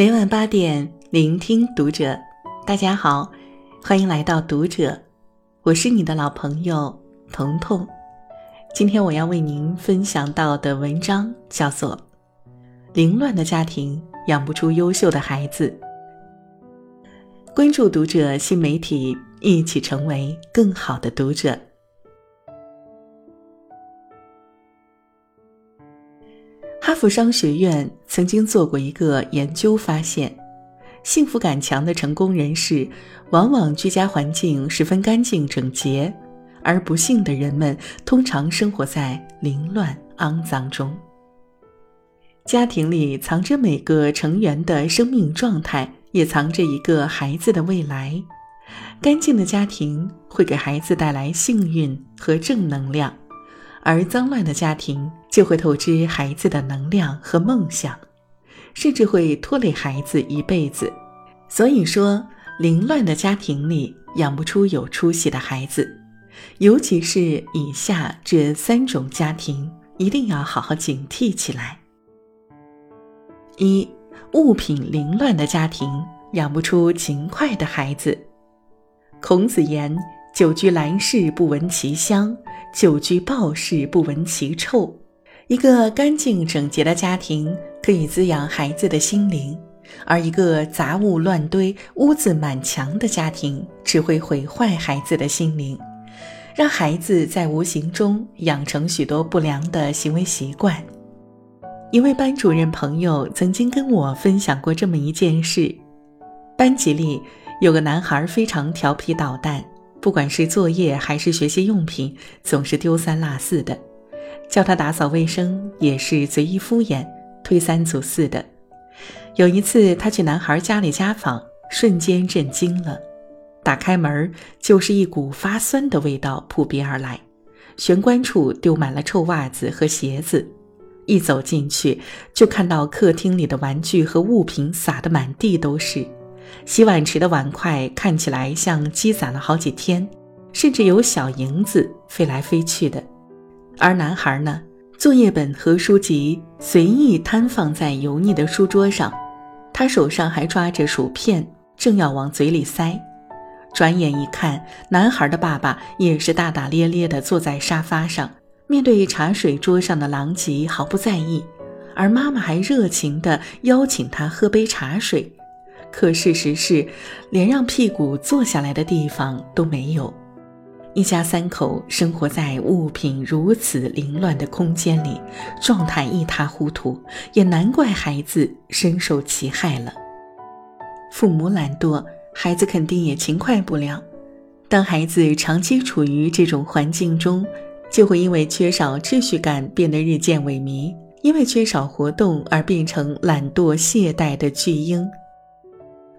每晚八点，聆听读者。大家好，欢迎来到读者，我是你的老朋友彤彤。今天我要为您分享到的文章叫做《凌乱的家庭养不出优秀的孩子》。关注读者新媒体，一起成为更好的读者。哈佛商学院曾经做过一个研究，发现，幸福感强的成功人士，往往居家环境十分干净整洁，而不幸的人们通常生活在凌乱肮脏中。家庭里藏着每个成员的生命状态，也藏着一个孩子的未来。干净的家庭会给孩子带来幸运和正能量。而脏乱的家庭就会透支孩子的能量和梦想，甚至会拖累孩子一辈子。所以说，凌乱的家庭里养不出有出息的孩子，尤其是以下这三种家庭，一定要好好警惕起来。一、物品凌乱的家庭养不出勤快的孩子。孔子言。久居兰室，不闻其香；久居暴室，不闻其臭。一个干净整洁的家庭可以滋养孩子的心灵，而一个杂物乱堆、污渍满墙的家庭只会毁坏孩子的心灵，让孩子在无形中养成许多不良的行为习惯。一位班主任朋友曾经跟我分享过这么一件事：班级里有个男孩非常调皮捣蛋。不管是作业还是学习用品，总是丢三落四的；叫他打扫卫生，也是随意敷衍、推三阻四的。有一次，他去男孩家里家访，瞬间震惊了。打开门，就是一股发酸的味道扑鼻而来，玄关处丢满了臭袜子和鞋子。一走进去，就看到客厅里的玩具和物品撒得满地都是。洗碗池的碗筷看起来像积攒了好几天，甚至有小蝇子飞来飞去的。而男孩呢，作业本和书籍随意摊放在油腻的书桌上，他手上还抓着薯片，正要往嘴里塞。转眼一看，男孩的爸爸也是大大咧咧地坐在沙发上，面对茶水桌上的狼藉毫不在意，而妈妈还热情地邀请他喝杯茶水。可事实是，连让屁股坐下来的地方都没有。一家三口生活在物品如此凌乱的空间里，状态一塌糊涂，也难怪孩子深受其害了。父母懒惰，孩子肯定也勤快不了。当孩子长期处于这种环境中，就会因为缺少秩序感变得日渐萎靡，因为缺少活动而变成懒惰懈怠的巨婴。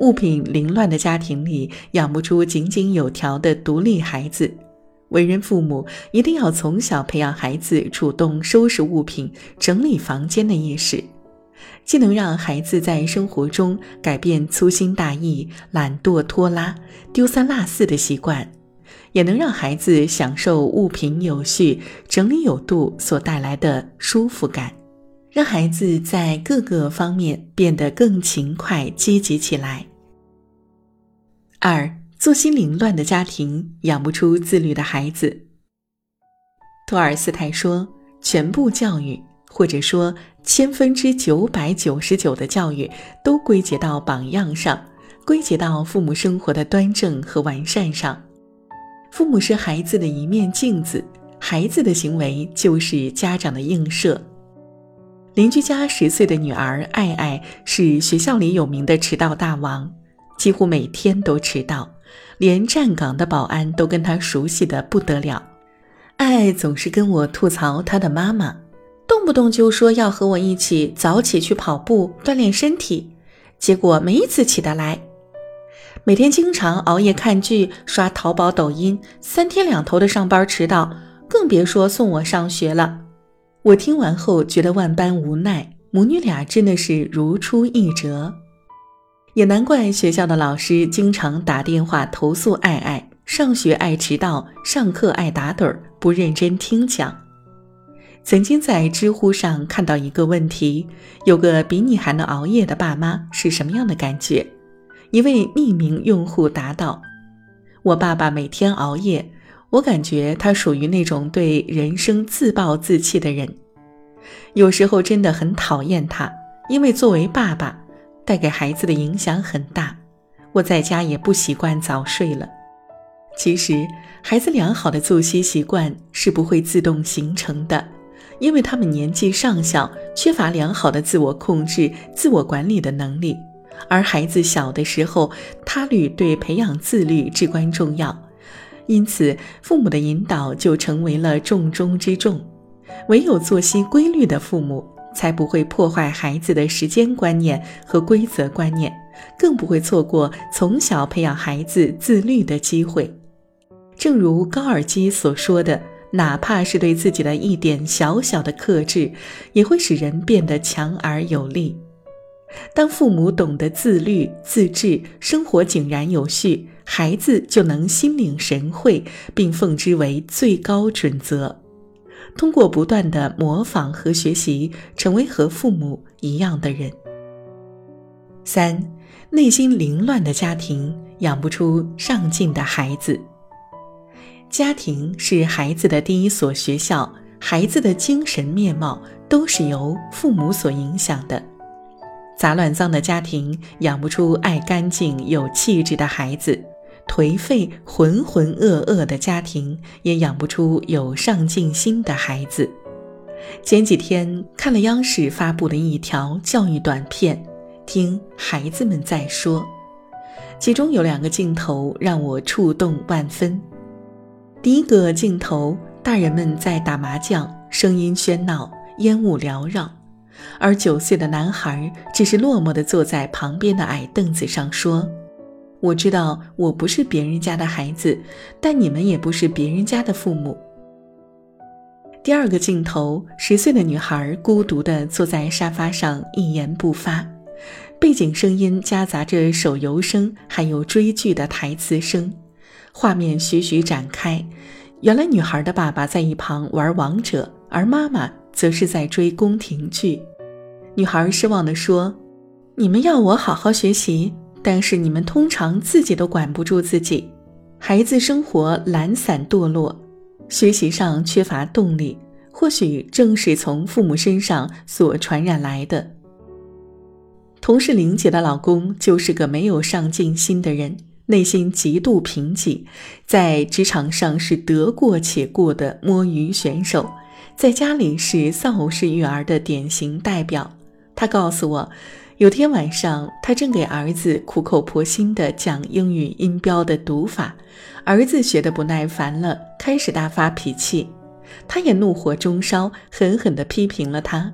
物品凌乱的家庭里养不出井井有条的独立孩子，为人父母一定要从小培养孩子主动收拾物品、整理房间的意识，既能让孩子在生活中改变粗心大意、懒惰拖拉、丢三落四的习惯，也能让孩子享受物品有序、整理有度所带来的舒服感，让孩子在各个方面变得更勤快、积极起来。二作息凌乱的家庭养不出自律的孩子。托尔斯泰说：“全部教育，或者说千分之九百九十九的教育，都归结到榜样上，归结到父母生活的端正和完善上。父母是孩子的一面镜子，孩子的行为就是家长的映射。邻居家十岁的女儿爱爱是学校里有名的迟到大王。”几乎每天都迟到，连站岗的保安都跟她熟悉的不得了。爱爱总是跟我吐槽她的妈妈，动不动就说要和我一起早起去跑步锻炼身体，结果没一次起得来。每天经常熬夜看剧、刷淘宝、抖音，三天两头的上班迟到，更别说送我上学了。我听完后觉得万般无奈，母女俩真的是如出一辙。也难怪学校的老师经常打电话投诉爱爱上学爱迟到，上课爱打盹儿，不认真听讲。曾经在知乎上看到一个问题：有个比你还能熬夜的爸妈是什么样的感觉？一位匿名用户答道：“我爸爸每天熬夜，我感觉他属于那种对人生自暴自弃的人。有时候真的很讨厌他，因为作为爸爸，带给孩子的影响很大。我在家也不习惯早睡了。其实，孩子良好的作息习惯是不会自动形成的。”因为他们年纪尚小，缺乏良好的自我控制、自我管理的能力，而孩子小的时候，他律对培养自律至关重要，因此父母的引导就成为了重中之重。唯有作息规律的父母，才不会破坏孩子的时间观念和规则观念，更不会错过从小培养孩子自律的机会。正如高尔基所说的。哪怕是对自己的一点小小的克制，也会使人变得强而有力。当父母懂得自律、自制，生活井然有序，孩子就能心领神会，并奉之为最高准则。通过不断的模仿和学习，成为和父母一样的人。三，内心凌乱的家庭养不出上进的孩子。家庭是孩子的第一所学校，孩子的精神面貌都是由父母所影响的。杂乱脏的家庭养不出爱干净、有气质的孩子，颓废、浑浑噩噩的家庭也养不出有上进心的孩子。前几天看了央视发布的一条教育短片，听孩子们在说，其中有两个镜头让我触动万分。第一个镜头，大人们在打麻将，声音喧闹，烟雾缭绕，而九岁的男孩只是落寞地坐在旁边的矮凳子上，说：“我知道我不是别人家的孩子，但你们也不是别人家的父母。”第二个镜头，十岁的女孩孤独地坐在沙发上，一言不发，背景声音夹杂着手游声，还有追剧的台词声。画面徐徐展开，原来女孩的爸爸在一旁玩王者，而妈妈则是在追宫廷剧。女孩失望地说：“你们要我好好学习，但是你们通常自己都管不住自己。孩子生活懒散堕落，学习上缺乏动力，或许正是从父母身上所传染来的。”同事玲姐的老公就是个没有上进心的人。内心极度贫瘠，在职场上是得过且过的摸鱼选手，在家里是丧偶式育儿的典型代表。他告诉我，有天晚上，他正给儿子苦口婆心地讲英语音标的读法，儿子学得不耐烦了，开始大发脾气。他也怒火中烧，狠狠地批评了他。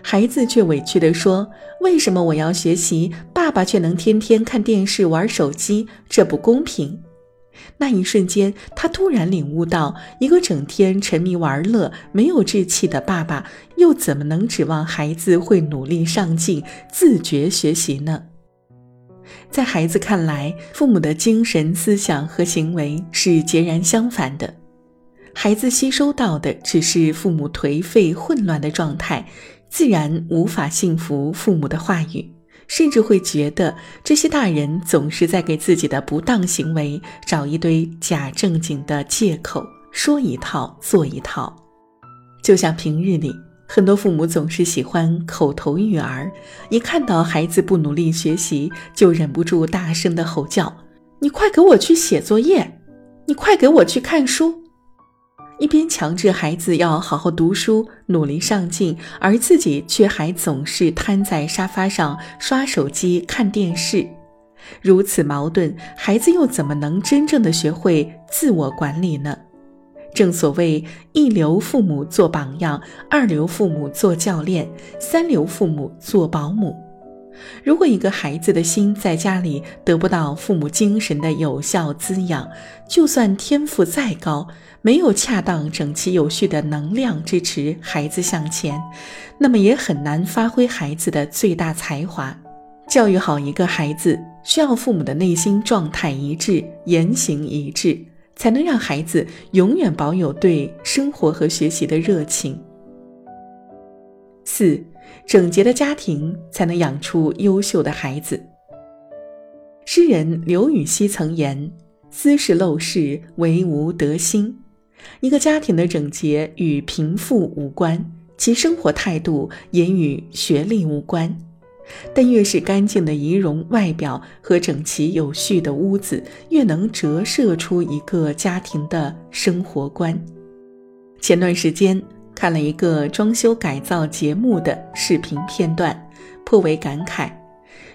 孩子却委屈地说：“为什么我要学习，爸爸却能天天看电视、玩手机？这不公平。”那一瞬间，他突然领悟到，一个整天沉迷玩乐、没有志气的爸爸，又怎么能指望孩子会努力上进、自觉学习呢？在孩子看来，父母的精神、思想和行为是截然相反的。孩子吸收到的只是父母颓废混乱的状态，自然无法信服父母的话语，甚至会觉得这些大人总是在给自己的不当行为找一堆假正经的借口，说一套做一套。就像平日里，很多父母总是喜欢口头育儿，一看到孩子不努力学习，就忍不住大声的吼叫：“你快给我去写作业，你快给我去看书。”一边强制孩子要好好读书、努力上进，而自己却还总是瘫在沙发上刷手机、看电视，如此矛盾，孩子又怎么能真正的学会自我管理呢？正所谓一流父母做榜样，二流父母做教练，三流父母做保姆。如果一个孩子的心在家里得不到父母精神的有效滋养，就算天赋再高，没有恰当整齐有序的能量支持孩子向前，那么也很难发挥孩子的最大才华。教育好一个孩子，需要父母的内心状态一致、言行一致，才能让孩子永远保有对生活和学习的热情。四，整洁的家庭才能养出优秀的孩子。诗人刘禹锡曾言：“斯是陋室，惟吾德馨。”一个家庭的整洁与贫富无关，其生活态度也与学历无关。但越是干净的仪容外表和整齐有序的屋子，越能折射出一个家庭的生活观。前段时间看了一个装修改造节目的视频片段，颇为感慨。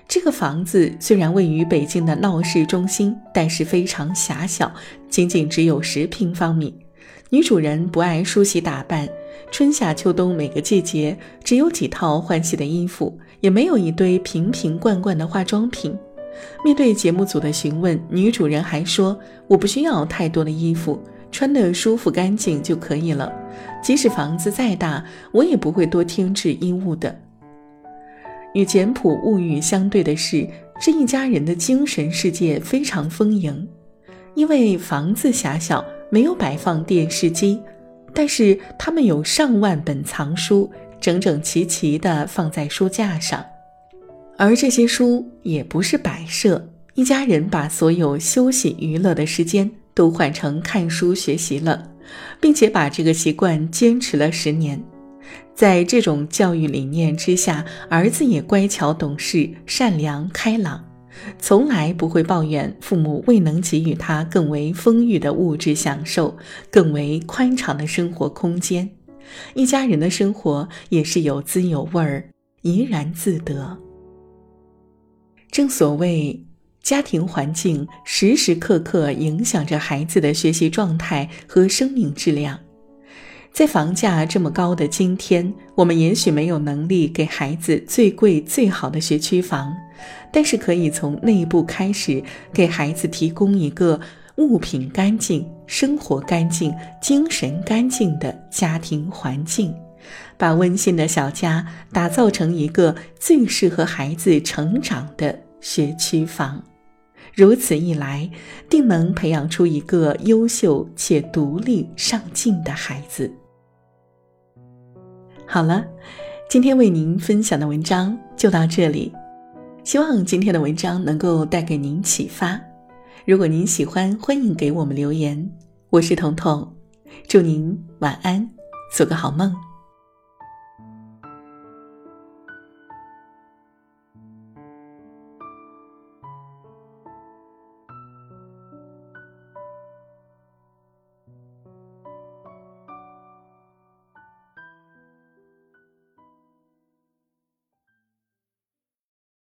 这个房子虽然位于北京的闹市中心，但是非常狭小，仅仅只有十平方米。女主人不爱梳洗打扮，春夏秋冬每个季节只有几套换洗的衣服，也没有一堆瓶瓶罐罐的化妆品。面对节目组的询问，女主人还说：“我不需要太多的衣服，穿得舒服干净就可以了。即使房子再大，我也不会多添置衣物的。”与简朴物欲相对的是，这一家人的精神世界非常丰盈，因为房子狭小。没有摆放电视机，但是他们有上万本藏书，整整齐齐地放在书架上。而这些书也不是摆设，一家人把所有休息娱乐的时间都换成看书学习了，并且把这个习惯坚持了十年。在这种教育理念之下，儿子也乖巧懂事、善良开朗。从来不会抱怨父母未能给予他更为丰裕的物质享受，更为宽敞的生活空间。一家人的生活也是有滋有味儿，怡然自得。正所谓，家庭环境时时刻刻影响着孩子的学习状态和生命质量。在房价这么高的今天，我们也许没有能力给孩子最贵最好的学区房，但是可以从内部开始，给孩子提供一个物品干净、生活干净、精神干净的家庭环境，把温馨的小家打造成一个最适合孩子成长的学区房。如此一来，定能培养出一个优秀且独立上进的孩子。好了，今天为您分享的文章就到这里。希望今天的文章能够带给您启发。如果您喜欢，欢迎给我们留言。我是彤彤，祝您晚安，做个好梦。